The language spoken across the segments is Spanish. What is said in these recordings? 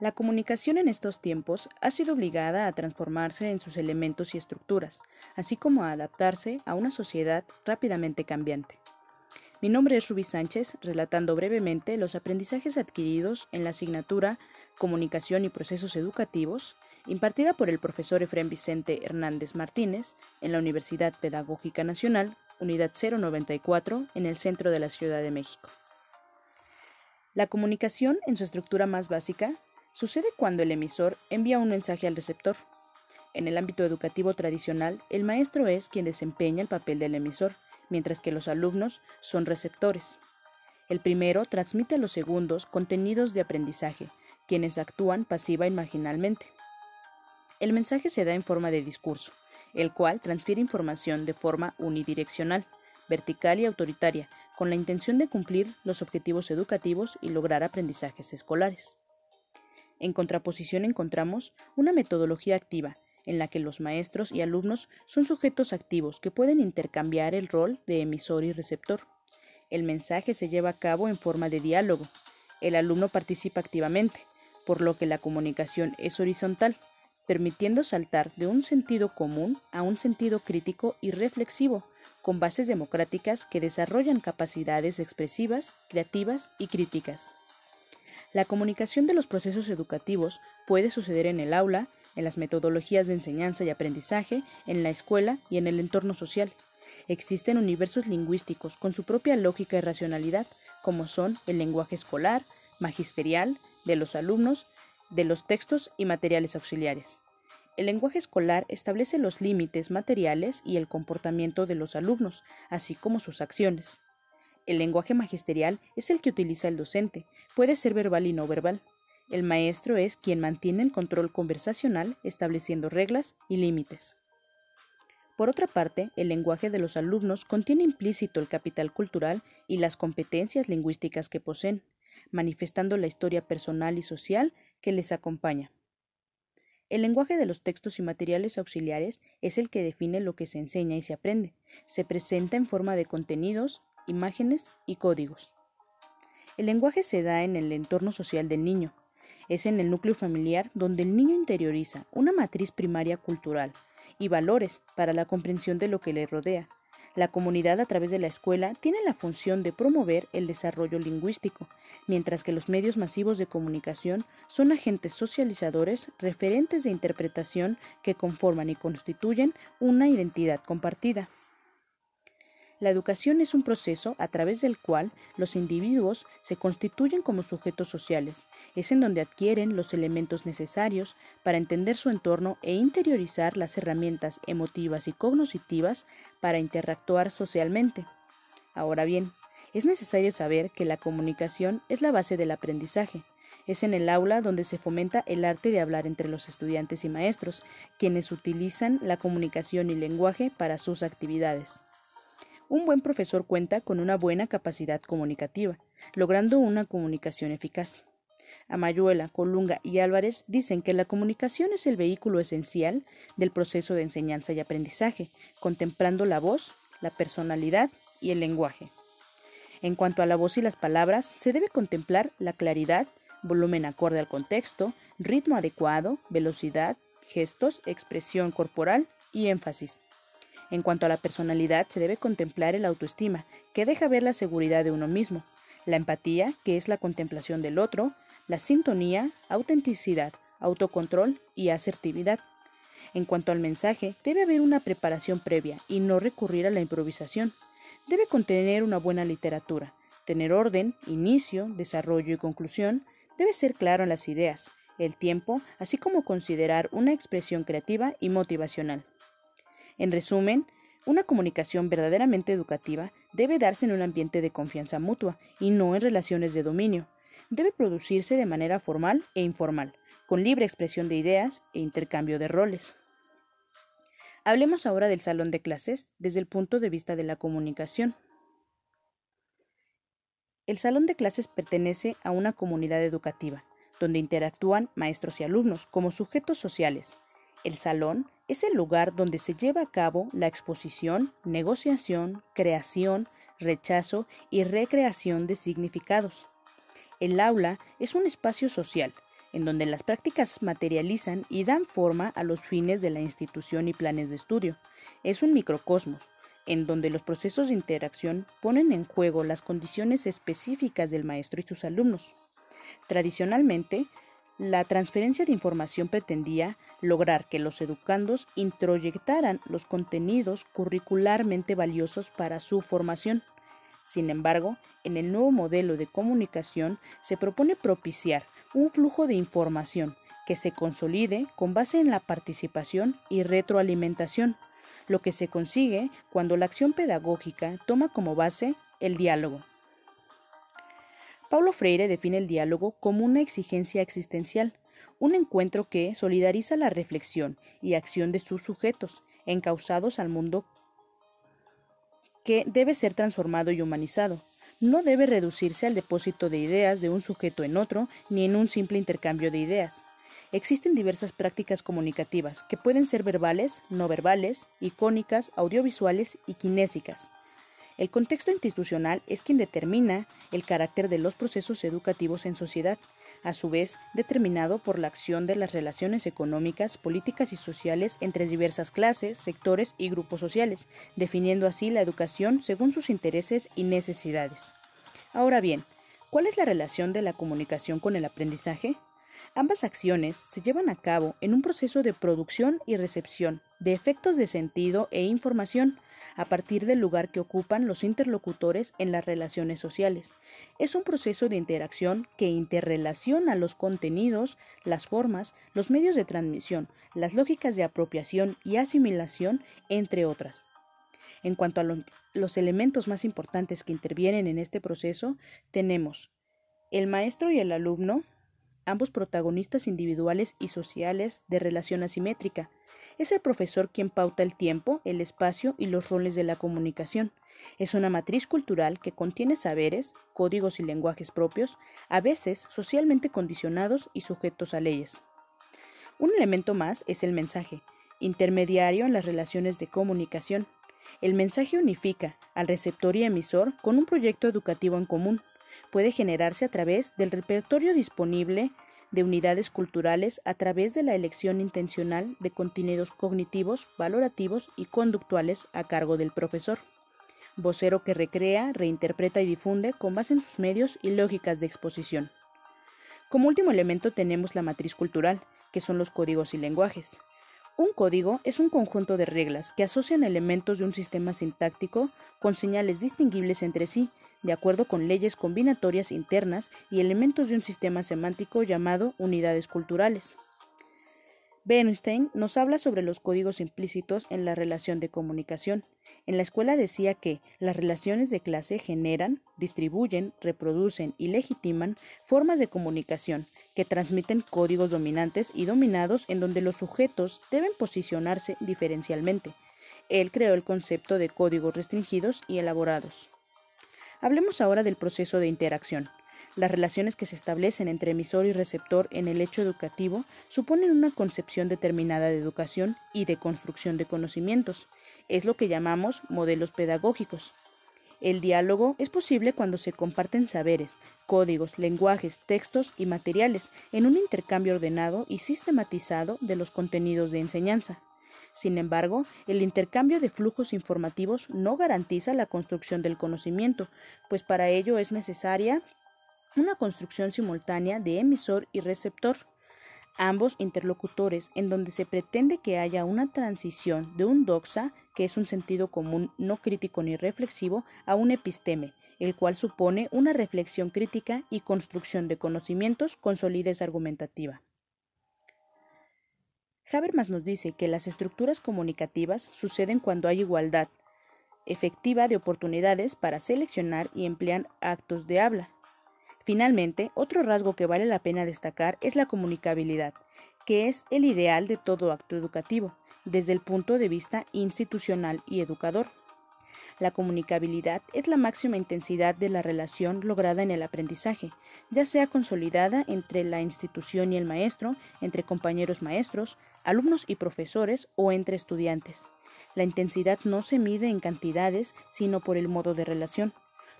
La comunicación en estos tiempos ha sido obligada a transformarse en sus elementos y estructuras, así como a adaptarse a una sociedad rápidamente cambiante. Mi nombre es Rubí Sánchez, relatando brevemente los aprendizajes adquiridos en la asignatura Comunicación y Procesos Educativos, impartida por el profesor Efrén Vicente Hernández Martínez en la Universidad Pedagógica Nacional, Unidad 094, en el centro de la Ciudad de México. La comunicación, en su estructura más básica, Sucede cuando el emisor envía un mensaje al receptor. En el ámbito educativo tradicional, el maestro es quien desempeña el papel del emisor, mientras que los alumnos son receptores. El primero transmite a los segundos contenidos de aprendizaje, quienes actúan pasiva y marginalmente. El mensaje se da en forma de discurso, el cual transfiere información de forma unidireccional, vertical y autoritaria, con la intención de cumplir los objetivos educativos y lograr aprendizajes escolares. En contraposición encontramos una metodología activa, en la que los maestros y alumnos son sujetos activos que pueden intercambiar el rol de emisor y receptor. El mensaje se lleva a cabo en forma de diálogo. El alumno participa activamente, por lo que la comunicación es horizontal, permitiendo saltar de un sentido común a un sentido crítico y reflexivo, con bases democráticas que desarrollan capacidades expresivas, creativas y críticas. La comunicación de los procesos educativos puede suceder en el aula, en las metodologías de enseñanza y aprendizaje, en la escuela y en el entorno social. Existen universos lingüísticos con su propia lógica y racionalidad, como son el lenguaje escolar, magisterial, de los alumnos, de los textos y materiales auxiliares. El lenguaje escolar establece los límites materiales y el comportamiento de los alumnos, así como sus acciones. El lenguaje magisterial es el que utiliza el docente, puede ser verbal y no verbal. El maestro es quien mantiene el control conversacional estableciendo reglas y límites. Por otra parte, el lenguaje de los alumnos contiene implícito el capital cultural y las competencias lingüísticas que poseen, manifestando la historia personal y social que les acompaña. El lenguaje de los textos y materiales auxiliares es el que define lo que se enseña y se aprende. Se presenta en forma de contenidos, imágenes y códigos. El lenguaje se da en el entorno social del niño. Es en el núcleo familiar donde el niño interioriza una matriz primaria cultural y valores para la comprensión de lo que le rodea. La comunidad a través de la escuela tiene la función de promover el desarrollo lingüístico, mientras que los medios masivos de comunicación son agentes socializadores referentes de interpretación que conforman y constituyen una identidad compartida. La educación es un proceso a través del cual los individuos se constituyen como sujetos sociales. Es en donde adquieren los elementos necesarios para entender su entorno e interiorizar las herramientas emotivas y cognitivas para interactuar socialmente. Ahora bien, es necesario saber que la comunicación es la base del aprendizaje. Es en el aula donde se fomenta el arte de hablar entre los estudiantes y maestros, quienes utilizan la comunicación y lenguaje para sus actividades. Un buen profesor cuenta con una buena capacidad comunicativa, logrando una comunicación eficaz. Amayuela, Colunga y Álvarez dicen que la comunicación es el vehículo esencial del proceso de enseñanza y aprendizaje, contemplando la voz, la personalidad y el lenguaje. En cuanto a la voz y las palabras, se debe contemplar la claridad, volumen acorde al contexto, ritmo adecuado, velocidad, gestos, expresión corporal y énfasis. En cuanto a la personalidad, se debe contemplar el autoestima, que deja ver la seguridad de uno mismo, la empatía, que es la contemplación del otro, la sintonía, autenticidad, autocontrol y asertividad. En cuanto al mensaje, debe haber una preparación previa y no recurrir a la improvisación. Debe contener una buena literatura, tener orden, inicio, desarrollo y conclusión, debe ser claro en las ideas, el tiempo, así como considerar una expresión creativa y motivacional. En resumen, una comunicación verdaderamente educativa debe darse en un ambiente de confianza mutua y no en relaciones de dominio. Debe producirse de manera formal e informal, con libre expresión de ideas e intercambio de roles. Hablemos ahora del salón de clases desde el punto de vista de la comunicación. El salón de clases pertenece a una comunidad educativa, donde interactúan maestros y alumnos como sujetos sociales. El salón es el lugar donde se lleva a cabo la exposición, negociación, creación, rechazo y recreación de significados. El aula es un espacio social en donde las prácticas materializan y dan forma a los fines de la institución y planes de estudio. Es un microcosmos, en donde los procesos de interacción ponen en juego las condiciones específicas del maestro y sus alumnos. Tradicionalmente, la transferencia de información pretendía lograr que los educandos introyectaran los contenidos curricularmente valiosos para su formación. Sin embargo, en el nuevo modelo de comunicación se propone propiciar un flujo de información que se consolide con base en la participación y retroalimentación, lo que se consigue cuando la acción pedagógica toma como base el diálogo. Paulo Freire define el diálogo como una exigencia existencial, un encuentro que solidariza la reflexión y acción de sus sujetos, encausados al mundo que debe ser transformado y humanizado. No debe reducirse al depósito de ideas de un sujeto en otro, ni en un simple intercambio de ideas. Existen diversas prácticas comunicativas, que pueden ser verbales, no verbales, icónicas, audiovisuales y kinésicas. El contexto institucional es quien determina el carácter de los procesos educativos en sociedad, a su vez determinado por la acción de las relaciones económicas, políticas y sociales entre diversas clases, sectores y grupos sociales, definiendo así la educación según sus intereses y necesidades. Ahora bien, ¿cuál es la relación de la comunicación con el aprendizaje? Ambas acciones se llevan a cabo en un proceso de producción y recepción de efectos de sentido e información, a partir del lugar que ocupan los interlocutores en las relaciones sociales. Es un proceso de interacción que interrelaciona los contenidos, las formas, los medios de transmisión, las lógicas de apropiación y asimilación, entre otras. En cuanto a los elementos más importantes que intervienen en este proceso, tenemos el maestro y el alumno, ambos protagonistas individuales y sociales de relación asimétrica, es el profesor quien pauta el tiempo, el espacio y los roles de la comunicación. Es una matriz cultural que contiene saberes, códigos y lenguajes propios, a veces socialmente condicionados y sujetos a leyes. Un elemento más es el mensaje, intermediario en las relaciones de comunicación. El mensaje unifica al receptor y emisor con un proyecto educativo en común. Puede generarse a través del repertorio disponible de unidades culturales a través de la elección intencional de contenidos cognitivos, valorativos y conductuales a cargo del profesor. Vocero que recrea, reinterpreta y difunde con base en sus medios y lógicas de exposición. Como último elemento tenemos la matriz cultural, que son los códigos y lenguajes. Un código es un conjunto de reglas que asocian elementos de un sistema sintáctico con señales distinguibles entre sí, de acuerdo con leyes combinatorias internas y elementos de un sistema semántico llamado unidades culturales. Bernstein nos habla sobre los códigos implícitos en la relación de comunicación. En la escuela decía que las relaciones de clase generan, distribuyen, reproducen y legitiman formas de comunicación que transmiten códigos dominantes y dominados en donde los sujetos deben posicionarse diferencialmente. Él creó el concepto de códigos restringidos y elaborados. Hablemos ahora del proceso de interacción. Las relaciones que se establecen entre emisor y receptor en el hecho educativo suponen una concepción determinada de educación y de construcción de conocimientos. Es lo que llamamos modelos pedagógicos. El diálogo es posible cuando se comparten saberes, códigos, lenguajes, textos y materiales en un intercambio ordenado y sistematizado de los contenidos de enseñanza. Sin embargo, el intercambio de flujos informativos no garantiza la construcción del conocimiento, pues para ello es necesaria una construcción simultánea de emisor y receptor ambos interlocutores, en donde se pretende que haya una transición de un doxa, que es un sentido común no crítico ni reflexivo, a un episteme, el cual supone una reflexión crítica y construcción de conocimientos con solidez argumentativa. Habermas nos dice que las estructuras comunicativas suceden cuando hay igualdad efectiva de oportunidades para seleccionar y emplear actos de habla, Finalmente, otro rasgo que vale la pena destacar es la comunicabilidad, que es el ideal de todo acto educativo, desde el punto de vista institucional y educador. La comunicabilidad es la máxima intensidad de la relación lograda en el aprendizaje, ya sea consolidada entre la institución y el maestro, entre compañeros maestros, alumnos y profesores o entre estudiantes. La intensidad no se mide en cantidades, sino por el modo de relación,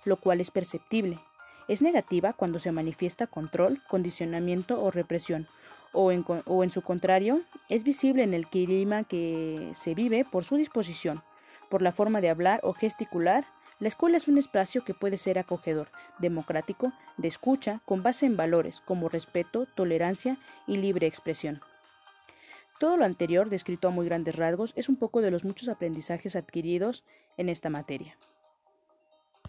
lo cual es perceptible, Es negativa cuando se manifiesta control, condicionamiento o represión, o en, su contrario, es visible en el clima que se vive por su disposición, por la forma de hablar o gesticular, la escuela es un espacio que puede ser acogedor, democrático, de escucha, con base en valores como respeto, tolerancia y libre expresión. Todo lo anterior, descrito a muy grandes rasgos, es un poco de los muchos aprendizajes adquiridos en esta materia.